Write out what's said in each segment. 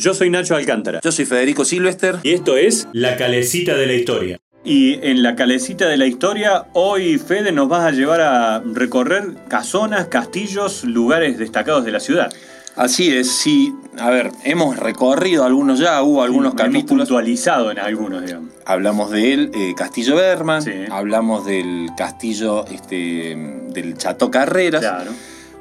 Yo soy Nacho Alcántara. Yo soy Federico Silvester. Y esto es La Calecita de la Historia. Y en La Calecita de la Historia, hoy Fede nos vas a llevar a recorrer casonas, castillos, lugares destacados de la ciudad. Así es, sí. A ver, hemos recorrido algunos ya, hubo algunos Sí, capítulos. Hemos puntualizado en algunos, digamos. Hablamos del eh, Castillo Berman, Sí. hablamos del castillo este, del Chateau Carreras. Claro.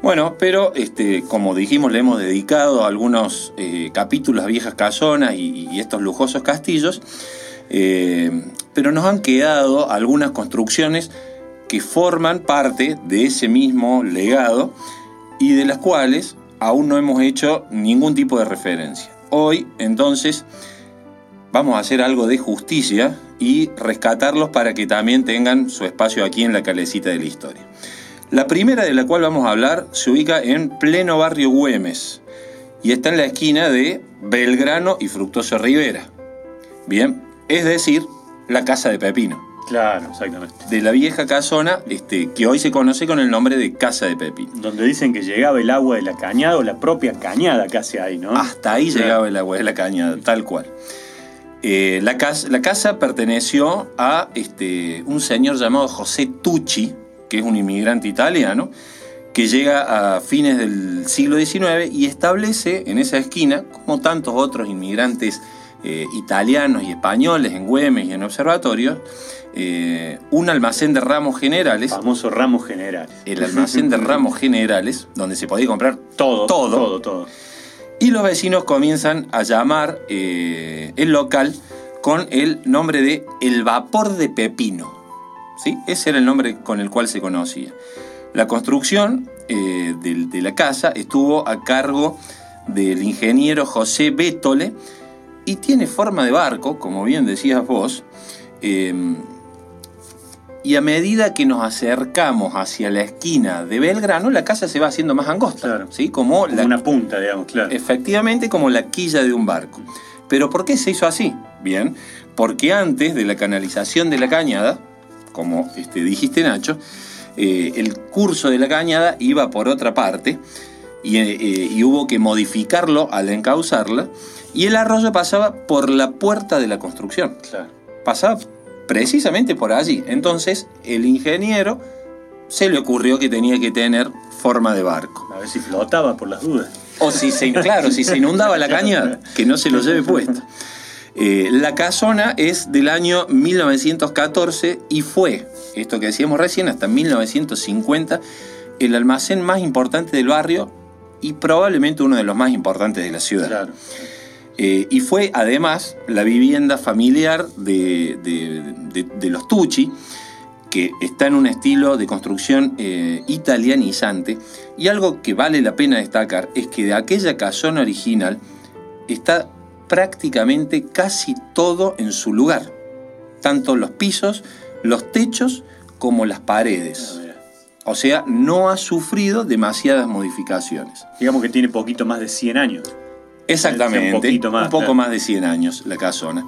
Bueno, pero este, como dijimos, le hemos dedicado algunos eh, capítulos a viejas casonas y, estos lujosos castillos, eh, pero nos han quedado algunas construcciones que forman parte de ese mismo legado y de las cuales aún no hemos hecho ningún tipo de referencia. Hoy, entonces, vamos a hacer algo de justicia y rescatarlos para que también tengan su espacio aquí en la calecita de la historia. La primera de la cual vamos a hablar se ubica en pleno barrio Güemes y está en la esquina de Belgrano y Fructuoso Rivera. Bien, es decir, la casa de Pepino, Claro, exactamente. de la vieja casona este, que hoy se conoce con el nombre de Casa de Pepino. Donde dicen que llegaba el agua de la cañada o la propia cañada casi ahí, ¿no? Hasta ahí Claro. llegaba el agua de la cañada, tal cual. Eh, la, casa, la casa perteneció a este, un señor llamado José Tucci, que es un inmigrante italiano, que llega a fines del siglo XIX y establece en esa esquina, como tantos otros inmigrantes eh, italianos y españoles en Güemes y en observatorios, eh, un almacén de ramos generales, Famoso ramo general. el almacén de ramos generales, donde se podía comprar Todo, Todo. todo, todo. y los vecinos comienzan a llamar eh, el local con el nombre de El Vapor de Pepino. ¿Sí? Ese era el nombre con el cual se conocía. La construcción eh, de, la casa estuvo a cargo del ingeniero José Bétole y tiene forma de barco, como bien decías vos. eh, y a medida que nos acercamos hacia la esquina de Belgrano, la casa se va haciendo más angosta, Claro. ¿sí? Como, Como la una punta, digamos, claro. Efectivamente, como la quilla de un barco. Pero ¿por qué se hizo así? Bien, porque antes de la canalización de la cañada, como este, dijiste Nacho, eh, el curso de la cañada iba por otra parte y, eh, eh, y hubo que modificarlo al encauzarla y el arroyo pasaba por la puerta de la construcción. Claro. Pasaba precisamente por allí. Entonces el ingeniero se le ocurrió que tenía que tener forma de barco. A ver si flotaba por las dudas. O si se, claro, si se inundaba la cañada, que no se lo lleve puesto. Eh, la casona es del año 1914 y fue, esto que decíamos recién, hasta 1950, el almacén más importante del barrio y probablemente uno de los más importantes de la ciudad. Claro. Eh, y fue además la vivienda familiar de, de- de- de los Tucci, que está en un estilo de construcción eh, italianizante. Y algo que vale la pena destacar es que de aquella casona original está prácticamente casi todo en su lugar. Tanto los pisos, los techos como las paredes. ver. O sea, no ha sufrido demasiadas modificaciones. Digamos que tiene poquito más de 100 años. Exactamente, Un poquito más, un poco claro. más de 100 años la casona.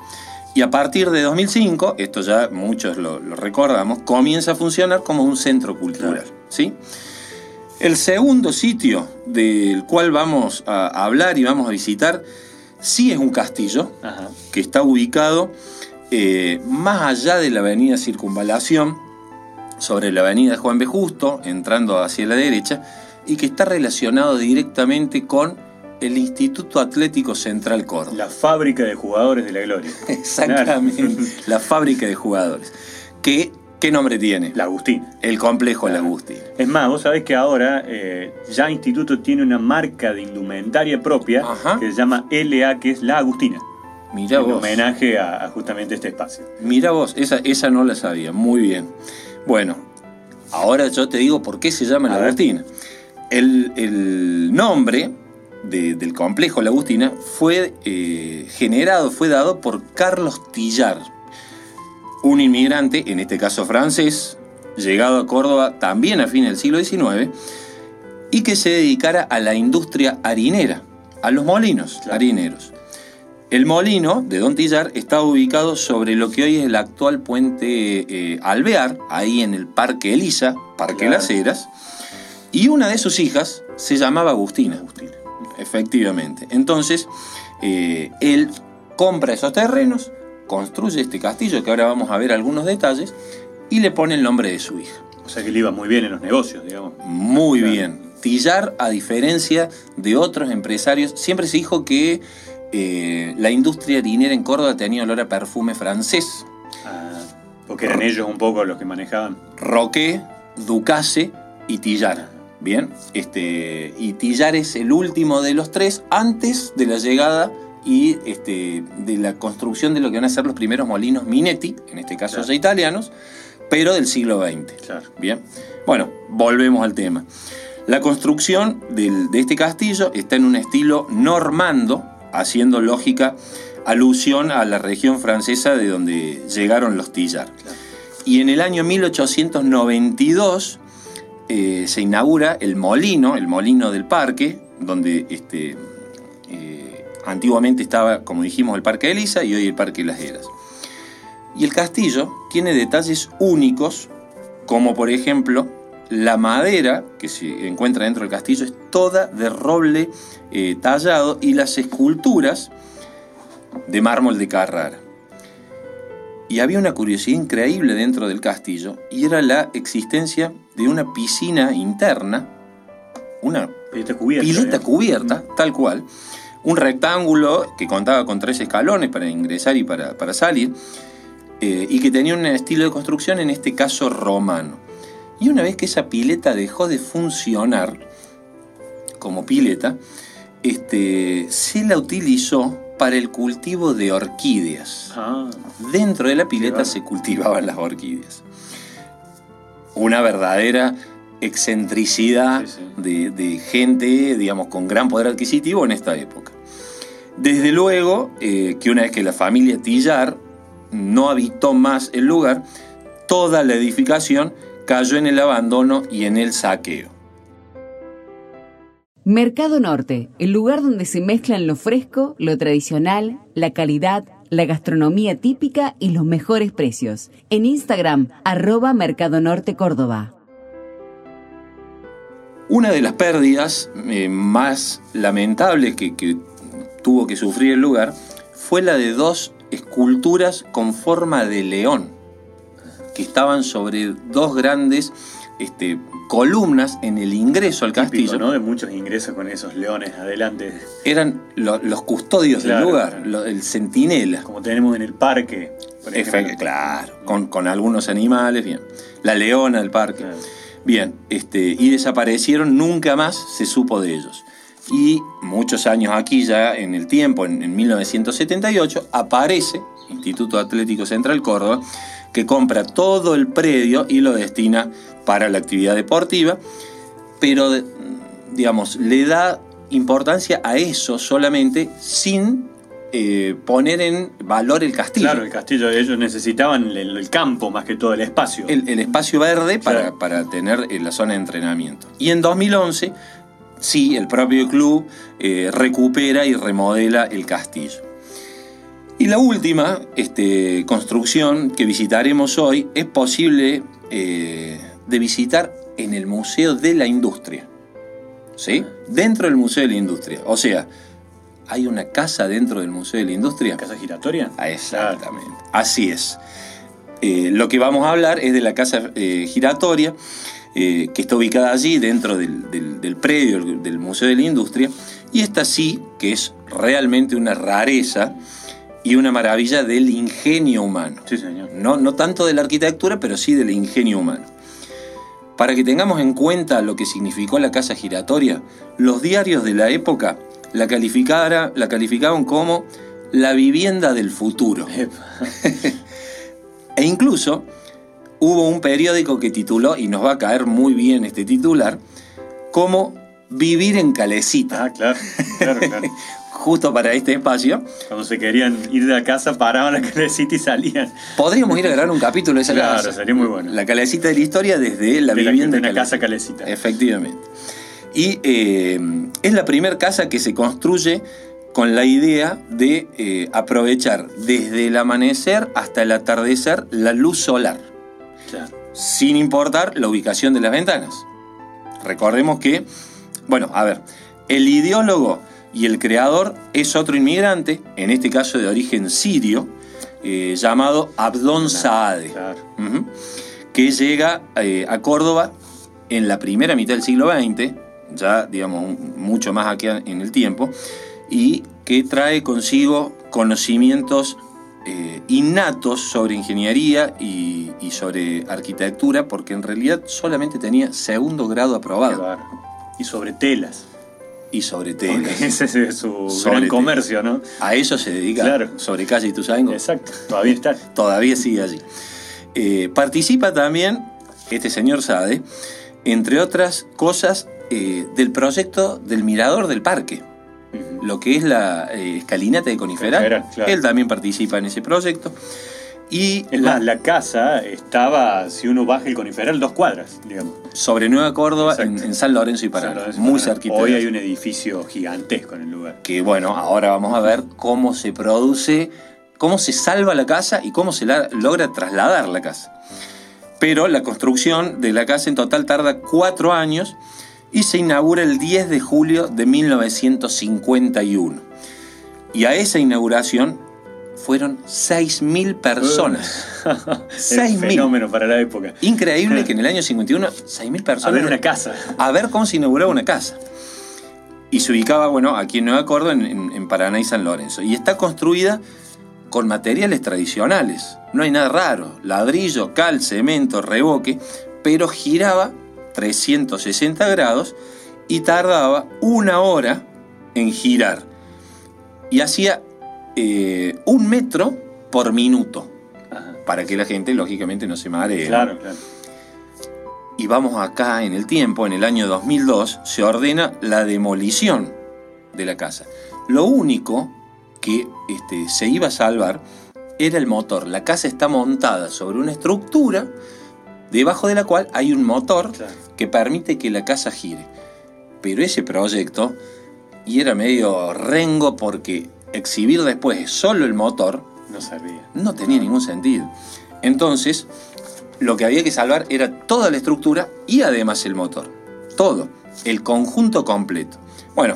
Y a partir de 2005, esto ya muchos lo, lo recordamos, comienza a funcionar como un centro cultural. Claro. ¿sí? El segundo sitio del cual vamos a hablar y vamos a visitar, sí es un castillo Ajá. que está ubicado eh, más allá de la avenida Circunvalación, sobre la avenida Juan B. Justo, entrando hacia la derecha, y que está relacionado directamente con el Instituto Atlético Central Córdoba. La fábrica de jugadores de la gloria. Exactamente, la fábrica de jugadores. ¿Qué, ¿Qué nombre tiene? La Agustín. El complejo Claro. Lagustín. Es más, vos sabés que ahora eh, ya Instituto tiene una marca de indumentaria propia Ajá. que se llama LA, que es La Agustina. Mirá en vos. homenaje a, a justamente este espacio. Mira vos, esa, esa no la sabía. Muy bien. Bueno, ahora yo te digo por qué se llama A la ver. Agustina. El, el nombre de- del complejo La Agustina fue eh, generado, fue dado por Carlos Tillar, un inmigrante, en este caso francés, llegado a Córdoba también a fines del siglo XIX, y que se dedicara a la industria harinera, a los molinos Claro. harineros. El molino de Don Tillar está ubicado sobre lo que hoy es el actual puente eh, Alvear, ahí en el Parque Elisa, Parque Claro. Las Heras, y una de sus hijas se llamaba Agustina. Agustina. Efectivamente. Entonces, eh, él compra esos terrenos, construye este castillo, que ahora vamos a ver algunos detalles, y le pone el nombre de su hija. O sea que le iba muy bien en los negocios, digamos. Muy Claro. bien. Tillar, a diferencia de otros empresarios, siempre se dijo que eh, la industria harinera en Córdoba tenía olor a perfume francés. Ah, porque eran ellos un poco los que manejaban. Roque, Ducase y Tillar. Bien, este, y Tillar es el último de los tres antes de la llegada y este, de la construcción de lo que van a ser los primeros molinos Minetti, en este caso Claro. italianos, pero del siglo XX. Claro. Bien, bueno, volvemos al tema. La construcción del- de este castillo está en un estilo normando, haciendo lógica alusión a la región francesa de donde llegaron los Tillar. Claro. Y en el año 1892 eh, se inaugura el molino, el molino del parque, donde este, antiguamente estaba, como dijimos, el Parque Elisa y hoy el Parque Las Heras. Y el castillo tiene detalles únicos, como por ejemplo la madera que se encuentra dentro del castillo es toda de roble eh, tallado y las esculturas de mármol de Carrara. Y había una curiosidad increíble dentro del castillo y era la existencia de una piscina interna, una Pileta cubierta. pileta cubierta, tal cual, un rectángulo que contaba con tres escalones para ingresar y para, para salir, eh, y que tenía un estilo de construcción, en este caso romano. Y una vez que esa pileta dejó de funcionar como pileta, este, se la utilizó para el cultivo de orquídeas. Ah, Dentro de la pileta se cultivaban las orquídeas. Una verdadera excentricidad Sí, sí. De, de gente, digamos, con gran poder adquisitivo en esta época. Desde luego eh, que una vez que la familia Tillar no habitó más el lugar, toda la edificación cayó en el abandono y en el saqueo. Mercado Norte, el lugar donde se mezclan lo fresco, lo tradicional, la calidad, la gastronomía típica y los mejores precios. En Instagram, arroba Mercado Norte Córdoba. Una de las pérdidas eh, más lamentables que, que tuvo que sufrir el lugar fue la de dos esculturas con forma de león, que estaban sobre dos grandes este, columnas en el ingreso al típico, castillo. ¿no? De muchos ingresos con esos leones adelante. Eran lo- los custodios Claro, del lugar, claro. lo- el centinela. Como tenemos en el parque. por Efe- claro, con, con algunos animales, bien. La leona del parque. Claro. Bien, este, y desaparecieron, nunca más se supo de ellos. Y muchos años aquí ya en el tiempo, en, en 1978, aparece Instituto Atlético Central Córdoba, que compra todo el predio y lo destina para la actividad deportiva, pero, digamos, le da importancia a eso solamente sin eh, poner en valor el castillo. Claro, el castillo, ellos necesitaban el, el campo más que todo, el espacio. el, el espacio verde para, Claro. para tener eh, la zona de entrenamiento. Y en 2011, sí, el propio club eh, recupera y remodela el castillo. Y la última este, construcción que visitaremos hoy es posible eh, de visitar en el Museo de la Industria. ¿Sí? Dentro del Museo de la Industria. O sea, hay una casa dentro del Museo de la Industria. ¿Casa giratoria? Ah, Exactamente. Así es. Eh, lo que vamos a hablar es de la casa eh, giratoria, eh, que está ubicada allí dentro del, del- del predio del- del Museo de la Industria. Y esta sí, que es realmente una rareza y una maravilla del ingenio humano. Sí, señor. No, no tanto de la arquitectura, pero sí del ingenio humano. Para que tengamos en cuenta lo que significó la casa giratoria, los diarios de la época la, calificara- la calificaban como la vivienda del futuro. E incluso hubo un periódico que tituló, y nos va a caer muy bien este titular, como Vivir en Calecita, Ah, claro, claro, claro. justo para este espacio. Cuando se querían ir de la casa, paraban la calecita y salían. Podríamos ir a grabar un capítulo de esa Claro, casa. sería muy bueno. La Calecita de la historia desde la De la- vivienda de una casa calecita. Efectivamente. Y eh, es la primera casa que se construye con la idea de eh, aprovechar desde el amanecer hasta el atardecer la luz solar, Claro. sin importar la ubicación de las ventanas. Recordemos que, bueno, a ver, el ideólogo Y el creador es otro inmigrante, en este caso de origen sirio, eh, llamado Abdon Saade, Claro. Que llega eh, a Córdoba en la primera mitad del siglo XX, ya digamos mucho más aquí en el tiempo, y que trae consigo conocimientos eh, innatos sobre ingeniería y, y sobre arquitectura, porque en realidad solamente tenía segundo grado aprobado, Claro. Y sobre telas. y sobre Porque telas. ese es su Sobre gran comercio, ¿no? A eso se dedica Claro. sobre calle y Ituzaingó. Exacto. Todavía está. todavía sigue allí. Eh, participa también este señor Sade, entre otras cosas, eh, del proyecto del mirador del parque, lo que es la eh, escalinata de Coniferal. Coniferal, claro. Él también participa en ese proyecto. Y Es la- más, la casa estaba, si uno baja el coniferal, dos cuadras, digamos. sobre Nueva Córdoba, en, San Lorenzo y Paraná, Lorenzo, muy Paraná. cerquita. Hoy hay un edificio gigantesco en el lugar. que bueno, ahora vamos a ver cómo se produce, cómo se salva la casa y cómo se la- logra trasladar la casa. Pero la construcción de la casa en total tarda cuatro años y se inaugura el 10 de julio de 1951. Y a esa inauguración fueron 6.000 personas. Es 6.000. fenómeno para la época. Increíble que en el año 51 6.000 personas A ver una casa. a ver cómo se inauguraba una casa. Y se ubicaba, bueno, aquí en Nueva Córdoba, en, en- en Paraná y San Lorenzo. Y está construida con materiales tradicionales. No hay nada raro. Ladrillo, cal, cemento, reboque. Pero giraba 360 grados y tardaba una hora en girar. Y hacía eh, un metro por minuto. Ajá. Para que la gente, lógicamente, no se maree. Claro, claro. y vamos acá en el tiempo, en el año 2002, se ordena la demolición de la casa. Lo único que este, se iba a salvar era el motor. La casa está montada sobre una estructura debajo de la cual hay un motor Claro. que permite que la casa gire. Pero ese proyecto, y era medio rengo porque exhibir después solo el motor, No sabía. no tenía ningún sentido. Entonces, lo que había que salvar era toda la estructura y además el motor. Todo, el conjunto completo. Bueno,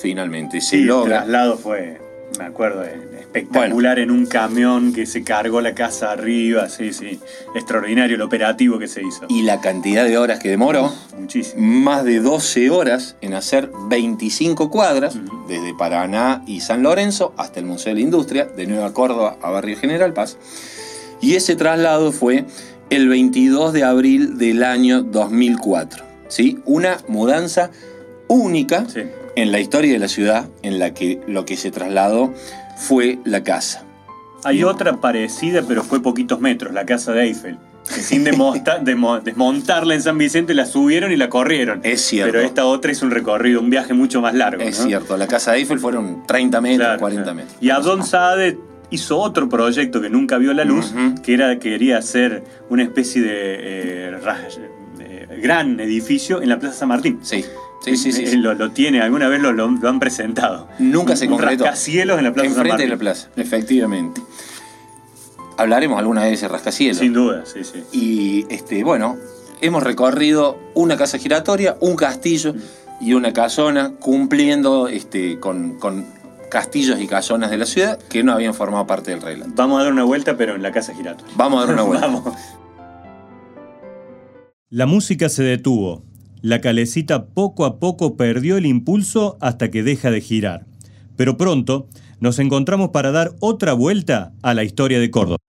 finalmente se Sí, el logra. traslado fue, me acuerdo, eh, espectacular en un camión que se cargó la casa arriba. Sí, sí. Extraordinario el operativo que se hizo. Y la cantidad de horas que demoró, Muchísimo. más de 12 horas en hacer 25 cuadras, desde Paraná y San Lorenzo hasta el Museo de la Industria, de Nueva Córdoba a Barrio General Paz. Y ese traslado fue el 22 de abril del año 2004. ¿sí? Una mudanza única Sí. En la historia de la ciudad en la que lo que se trasladó fue la casa. Hay otra parecida, pero fue poquitos metros, la casa de Eiffel. Que sin demosta- demo- desmontarla en San Vicente la subieron y la corrieron. Es cierto. Pero esta otra es un recorrido, un viaje mucho más largo. Es ¿no? cierto, la casa de Eiffel fueron 30 metros, Claro, 40 claro. metros. Y Abdon Saade hizo otro proyecto que nunca vio la luz, Ujú. que era quería hacer una especie de eh, eh, gran edificio en la Plaza San Martín. Sí, sí, sí. sí, sí. Lo, lo tiene, alguna vez lo, lo- lo han presentado. Nunca se Un concretó. rascacielos en la Plaza Enfrente de la plaza, efectivamente. Hablaremos alguna vez de ese rascacielos. Sin duda, sí, sí. Y este, bueno, hemos recorrido una casa giratoria, un castillo y una casona, cumpliendo este, con, con castillos y casonas de la ciudad que no habían formado parte del relato. Vamos a dar una vuelta, pero en la casa giratoria. Vamos a dar una vuelta. Vamos. La música se detuvo. La calecita poco a poco perdió el impulso hasta que deja de girar. Pero pronto nos encontramos para dar otra vuelta a la historia de Córdoba.